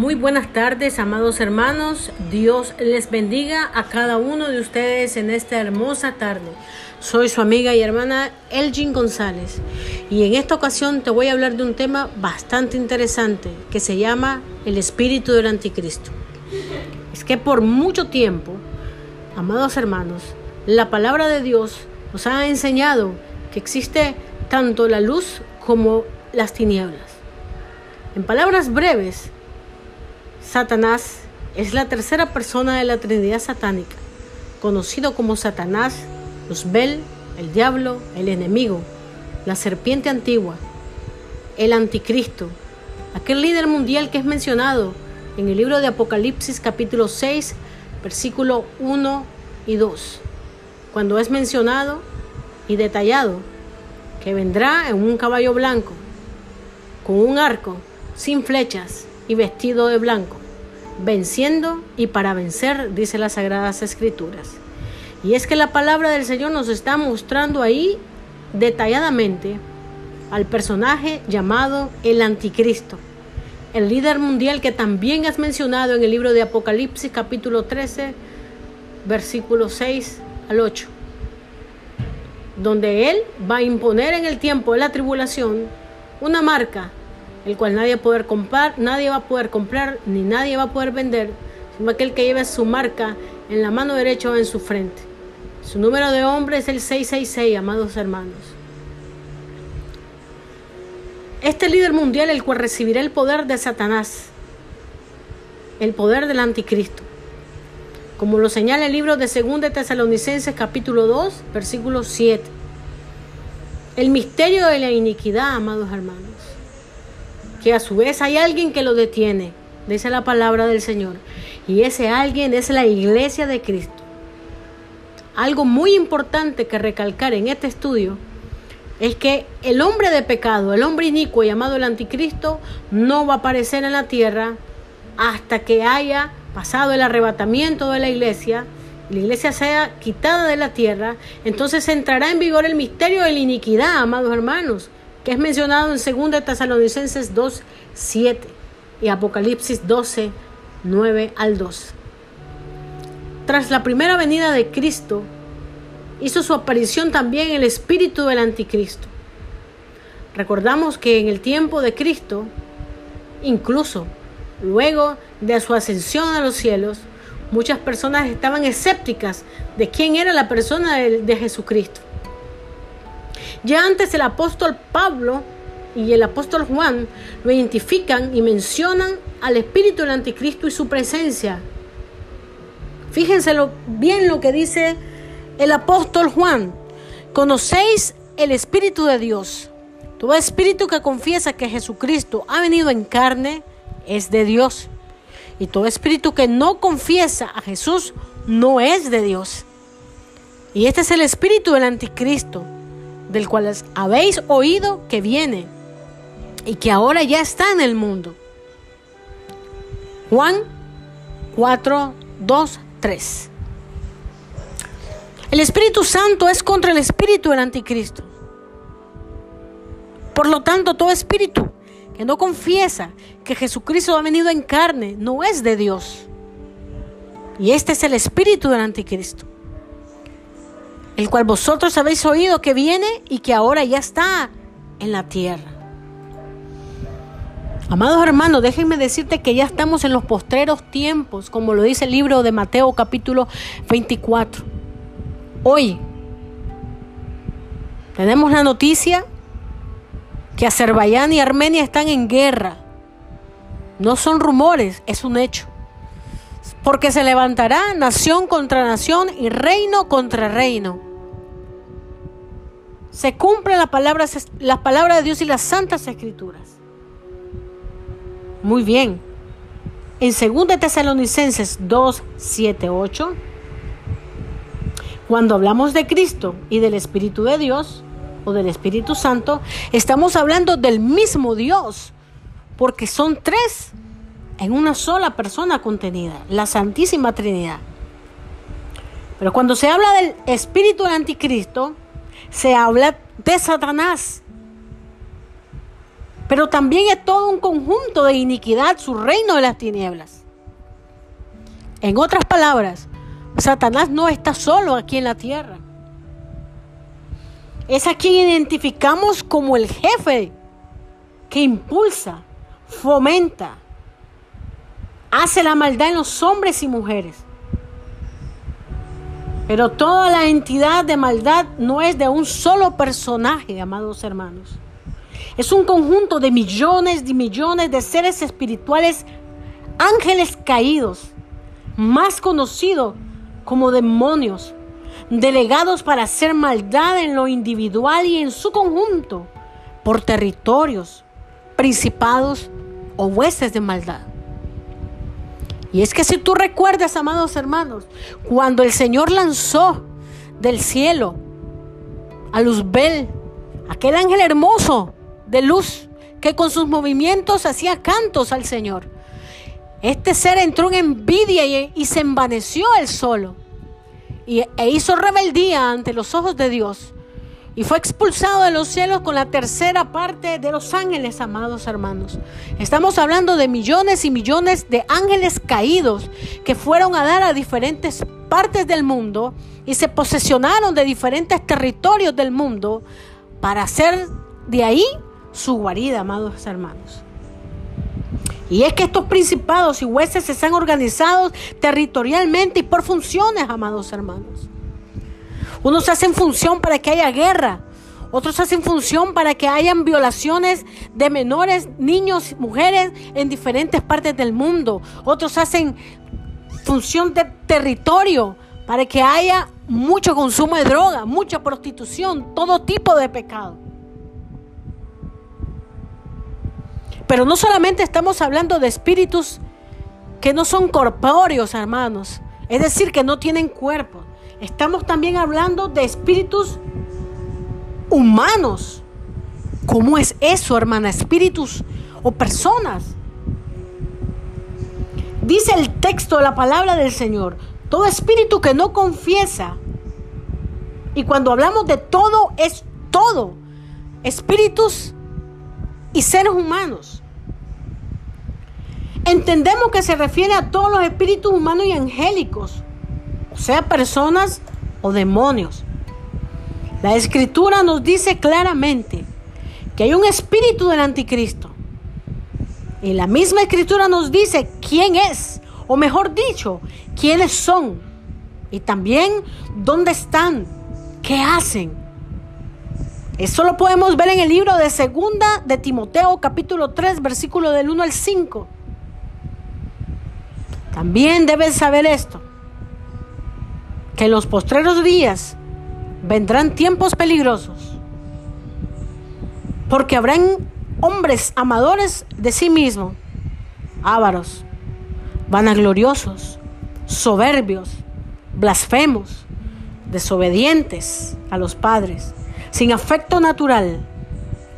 Muy buenas tardes, amados hermanos. Dios les bendiga a cada uno de ustedes en esta hermosa tarde. Soy su amiga y hermana Elgin González y en esta ocasión te voy a hablar de un tema bastante interesante que se llama el espíritu del anticristo. Es que por mucho tiempo, amados hermanos, la palabra de Dios nos ha enseñado que existe tanto la luz como las tinieblas. En palabras breves, Satanás es la tercera persona de la Trinidad satánica, conocido como Satanás, Luzbel, el diablo, el enemigo, la serpiente antigua, el anticristo, aquel líder mundial que es mencionado en el libro de Apocalipsis capítulo 6, versículo 1 y 2, cuando es mencionado y detallado que vendrá en un caballo blanco, con un arco, sin flechas y vestido de blanco venciendo y para vencer, dice las Sagradas Escrituras. Y es que la palabra del Señor nos está mostrando ahí detalladamente al personaje llamado el anticristo, el líder mundial que también has mencionado en el libro de Apocalipsis capítulo 13, versículo 6 al 8, donde él va a imponer en el tiempo de la tribulación una marca el cual nadie va a poder comprar, nadie va a poder comprar ni nadie va a poder vender, sino aquel que lleve su marca en la mano derecha o en su frente. Su número de hombre es el 666, amados hermanos. Este líder mundial, el cual recibirá el poder de Satanás, el poder del anticristo, como lo señala el libro de 2 de Tesalonicenses capítulo 2, versículo 7. El misterio de la iniquidad, amados hermanos que a su vez hay alguien que lo detiene, dice la palabra del Señor. Y ese alguien es la iglesia de Cristo. Algo muy importante que recalcar en este estudio es que el hombre de pecado, el hombre inicuo llamado el anticristo, no va a aparecer en la tierra hasta que haya pasado el arrebatamiento de la iglesia, la iglesia sea quitada de la tierra, entonces entrará en vigor el misterio de la iniquidad, amados hermanos que es mencionado en 2 Tesalonicenses 2, 7 y Apocalipsis 12, 9 al 2. Tras la primera venida de Cristo, hizo su aparición también el espíritu del anticristo. Recordamos que en el tiempo de Cristo, incluso luego de su ascensión a los cielos, muchas personas estaban escépticas de quién era la persona de, de Jesucristo. Ya antes el apóstol Pablo y el apóstol Juan lo identifican y mencionan al espíritu del anticristo y su presencia. Fíjense bien lo que dice el apóstol Juan. Conocéis el espíritu de Dios. Todo espíritu que confiesa que Jesucristo ha venido en carne es de Dios. Y todo espíritu que no confiesa a Jesús no es de Dios. Y este es el espíritu del anticristo del cual habéis oído que viene y que ahora ya está en el mundo. Juan 4, 2, 3. El Espíritu Santo es contra el espíritu del anticristo. Por lo tanto, todo espíritu que no confiesa que Jesucristo ha venido en carne no es de Dios. Y este es el espíritu del anticristo el cual vosotros habéis oído que viene y que ahora ya está en la tierra. Amados hermanos, déjenme decirte que ya estamos en los postreros tiempos, como lo dice el libro de Mateo capítulo 24. Hoy tenemos la noticia que Azerbaiyán y Armenia están en guerra. No son rumores, es un hecho. Porque se levantará nación contra nación y reino contra reino se cumple la palabra, la palabra de Dios y las santas escrituras. Muy bien. En 2 Tesalonicenses 2, 7, 8, cuando hablamos de Cristo y del Espíritu de Dios o del Espíritu Santo, estamos hablando del mismo Dios, porque son tres en una sola persona contenida, la Santísima Trinidad. Pero cuando se habla del Espíritu del Anticristo, se habla de Satanás. pero también es todo un conjunto de iniquidad, su reino de las tinieblas. En otras palabras, Satanás no está solo aquí en la tierra. Es a quien identificamos como el jefe que impulsa, fomenta, hace la maldad en los hombres y mujeres. Pero toda la entidad de maldad no es de un solo personaje, amados hermanos. Es un conjunto de millones y millones de seres espirituales, ángeles caídos, más conocidos como demonios, delegados para hacer maldad en lo individual y en su conjunto, por territorios, principados o huestes de maldad. Y es que si tú recuerdas, amados hermanos, cuando el Señor lanzó del cielo a Luzbel, aquel ángel hermoso de luz que con sus movimientos hacía cantos al Señor, este ser entró en envidia y, se envaneció él solo. Y, e hizo rebeldía ante los ojos de Dios y fue expulsado de los cielos con la tercera parte de los ángeles, amados hermanos. Estamos hablando de millones y millones de ángeles caídos que fueron a dar a diferentes partes del mundo y se posesionaron de diferentes territorios del mundo para hacer de ahí su guarida, amados hermanos. Y es que estos principados y hueses se han organizados territorialmente y por funciones, amados hermanos. Unos hacen función para que haya guerra, otros hacen función para que hayan violaciones de menores, niños, mujeres en diferentes partes del mundo. Otros hacen función de territorio para que haya mucho consumo de droga, mucha prostitución, todo tipo de pecado. Pero no solamente estamos hablando de espíritus que no son corpóreos, hermanos. Es decir, que no tienen cuerpo. Estamos también hablando de espíritus humanos. ¿Cómo es eso, hermana? Espíritus o personas. Dice el texto de la palabra del Señor, todo espíritu que no confiesa. Y cuando hablamos de todo, es todo. Espíritus y seres humanos. Entendemos que se refiere a todos los espíritus humanos y angélicos, sea, personas o demonios. La escritura nos dice claramente que hay un espíritu del anticristo. Y la misma escritura nos dice quién es, o mejor dicho, quiénes son. Y también dónde están, qué hacen. Eso lo podemos ver en el libro de Segunda de Timoteo capítulo 3 versículo del 1 al 5. También debes saber esto, que en los postreros días vendrán tiempos peligrosos, porque habrán hombres amadores de sí mismos, ávaros, vanagloriosos, soberbios, blasfemos, desobedientes a los padres, sin afecto natural,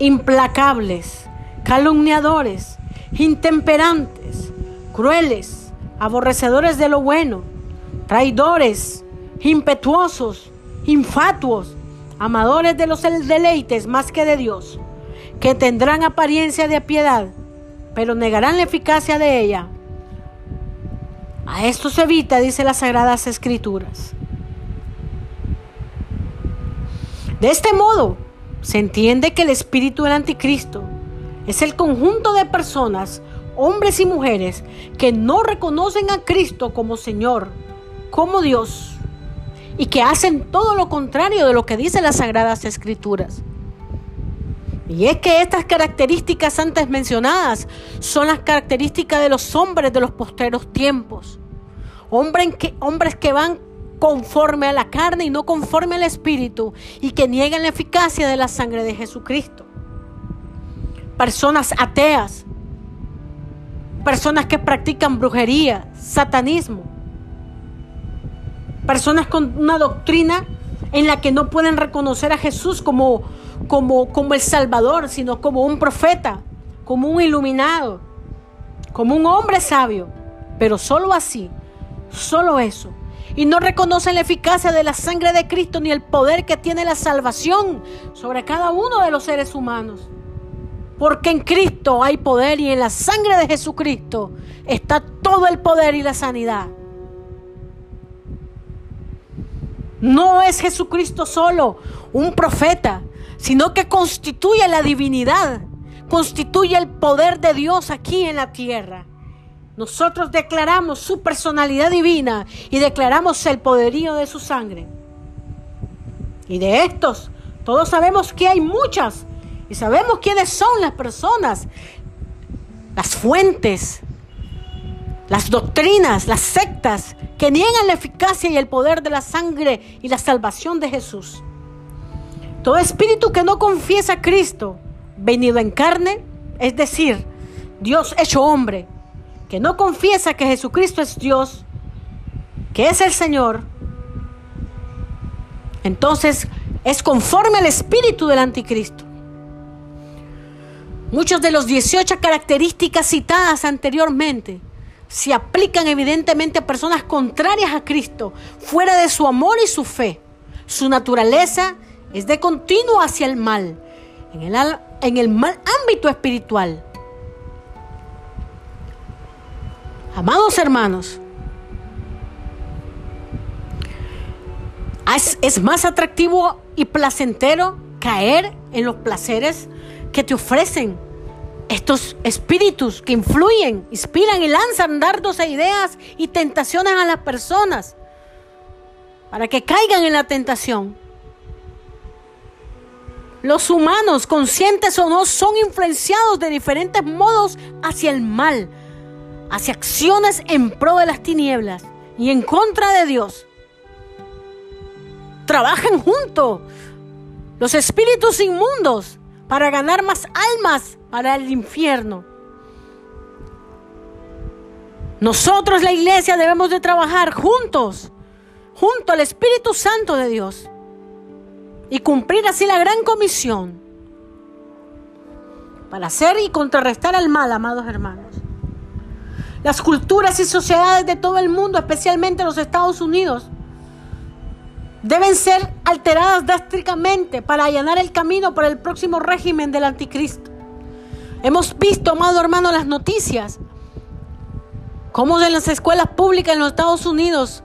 implacables, calumniadores, intemperantes, crueles, aborrecedores de lo bueno, traidores, impetuosos, infatuos, amadores de los deleites más que de Dios, que tendrán apariencia de piedad, pero negarán la eficacia de ella. A esto se evita, dice las Sagradas Escrituras. De este modo, se entiende que el espíritu del anticristo es el conjunto de personas hombres y mujeres que no reconocen a Cristo como Señor, como Dios, y que hacen todo lo contrario de lo que dicen las Sagradas Escrituras. Y es que estas características antes mencionadas son las características de los hombres de los posteros tiempos. Hombres que, hombres que van conforme a la carne y no conforme al Espíritu y que niegan la eficacia de la sangre de Jesucristo. Personas ateas, personas que practican brujería, satanismo, personas con una doctrina en la que no pueden reconocer a Jesús como, como, como el Salvador, sino como un profeta, como un iluminado, como un hombre sabio, pero solo así, solo eso. Y no reconocen la eficacia de la sangre de Cristo ni el poder que tiene la salvación sobre cada uno de los seres humanos. Porque en Cristo hay poder y en la sangre de Jesucristo está todo el poder y la sanidad. No es Jesucristo solo un profeta, sino que constituye la divinidad, constituye el poder de Dios aquí en la tierra. Nosotros declaramos su personalidad divina y declaramos el poderío de su sangre. Y de estos, todos sabemos que hay muchas y sabemos quiénes son las personas, las fuentes, las doctrinas, las sectas que niegan la eficacia y el poder de la sangre y la salvación de Jesús. Todo espíritu que no confiesa a Cristo, venido en carne, es decir, Dios hecho hombre, que no confiesa que Jesucristo es Dios, que es el Señor, entonces es conforme al espíritu del anticristo. Muchas de las 18 características citadas anteriormente se aplican evidentemente a personas contrarias a Cristo, fuera de su amor y su fe. Su naturaleza es de continuo hacia el mal, en el, mal ámbito espiritual. Amados hermanos, es más atractivo y placentero caer en los placeres que te ofrecen estos espíritus que influyen, inspiran y lanzan dardos e ideas y tentaciones a las personas para que caigan en la tentación. Los humanos, conscientes o no, son influenciados de diferentes modos hacia el mal, hacia acciones en pro de las tinieblas y en contra de Dios. Trabajan juntos los espíritus inmundos para ganar más almas para el infierno. Nosotros, la iglesia, debemos de trabajar juntos, junto al Espíritu Santo de Dios, y cumplir así la gran comisión para hacer y contrarrestar al mal, amados hermanos. Las culturas y sociedades de todo el mundo, especialmente los Estados Unidos, deben ser alteradas drásticamente para allanar el camino para el próximo régimen del anticristo. Hemos visto, amado hermano, las noticias, cómo en las escuelas públicas en los Estados Unidos,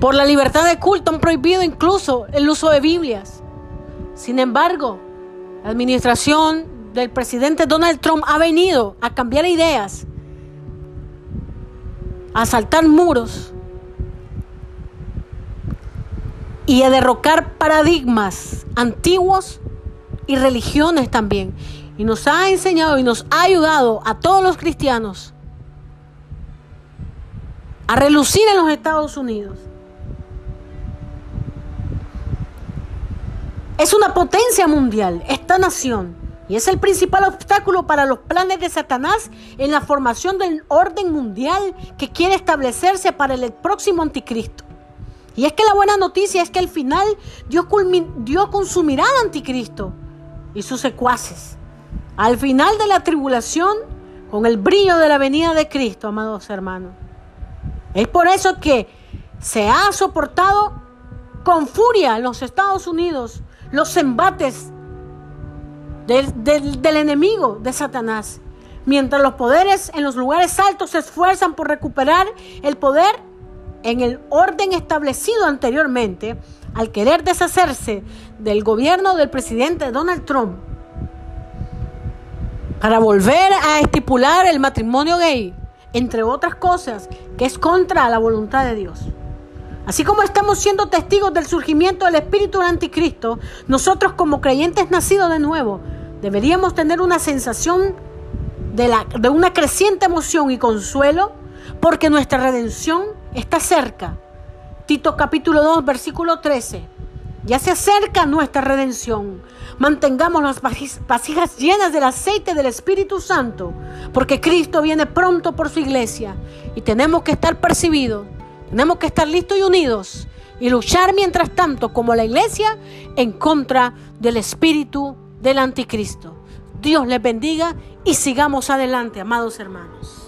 por la libertad de culto, han prohibido incluso el uso de Biblias. Sin embargo, la administración del presidente Donald Trump ha venido a cambiar ideas, a saltar muros y a derrocar paradigmas antiguos y religiones también. Y nos ha enseñado y nos ha ayudado a todos los cristianos a relucir en los Estados Unidos. Es una potencia mundial, esta nación, y es el principal obstáculo para los planes de Satanás en la formación del orden mundial que quiere establecerse para el próximo anticristo. Y es que la buena noticia es que al final Dios, Dios consumirá al anticristo y sus secuaces. Al final de la tribulación, con el brillo de la venida de Cristo, amados hermanos. Es por eso que se ha soportado con furia en los Estados Unidos los embates del, del enemigo de Satanás. Mientras los poderes en los lugares altos se esfuerzan por recuperar el poder en el orden establecido anteriormente, al querer deshacerse del gobierno del presidente Donald Trump para volver a estipular el matrimonio gay, entre otras cosas, que es contra la voluntad de Dios. Así como estamos siendo testigos del surgimiento del espíritu del anticristo, nosotros como creyentes nacidos de nuevo deberíamos tener una sensación de, la, de una creciente emoción y consuelo porque nuestra redención está cerca. Tito capítulo 2, versículo 13. Ya se acerca nuestra redención. Mantengamos las vasijas llenas del aceite del Espíritu Santo, porque Cristo viene pronto por su iglesia y tenemos que estar percibidos, tenemos que estar listos y unidos y luchar mientras tanto como la iglesia en contra del espíritu del anticristo. Dios les bendiga y sigamos adelante, amados hermanos.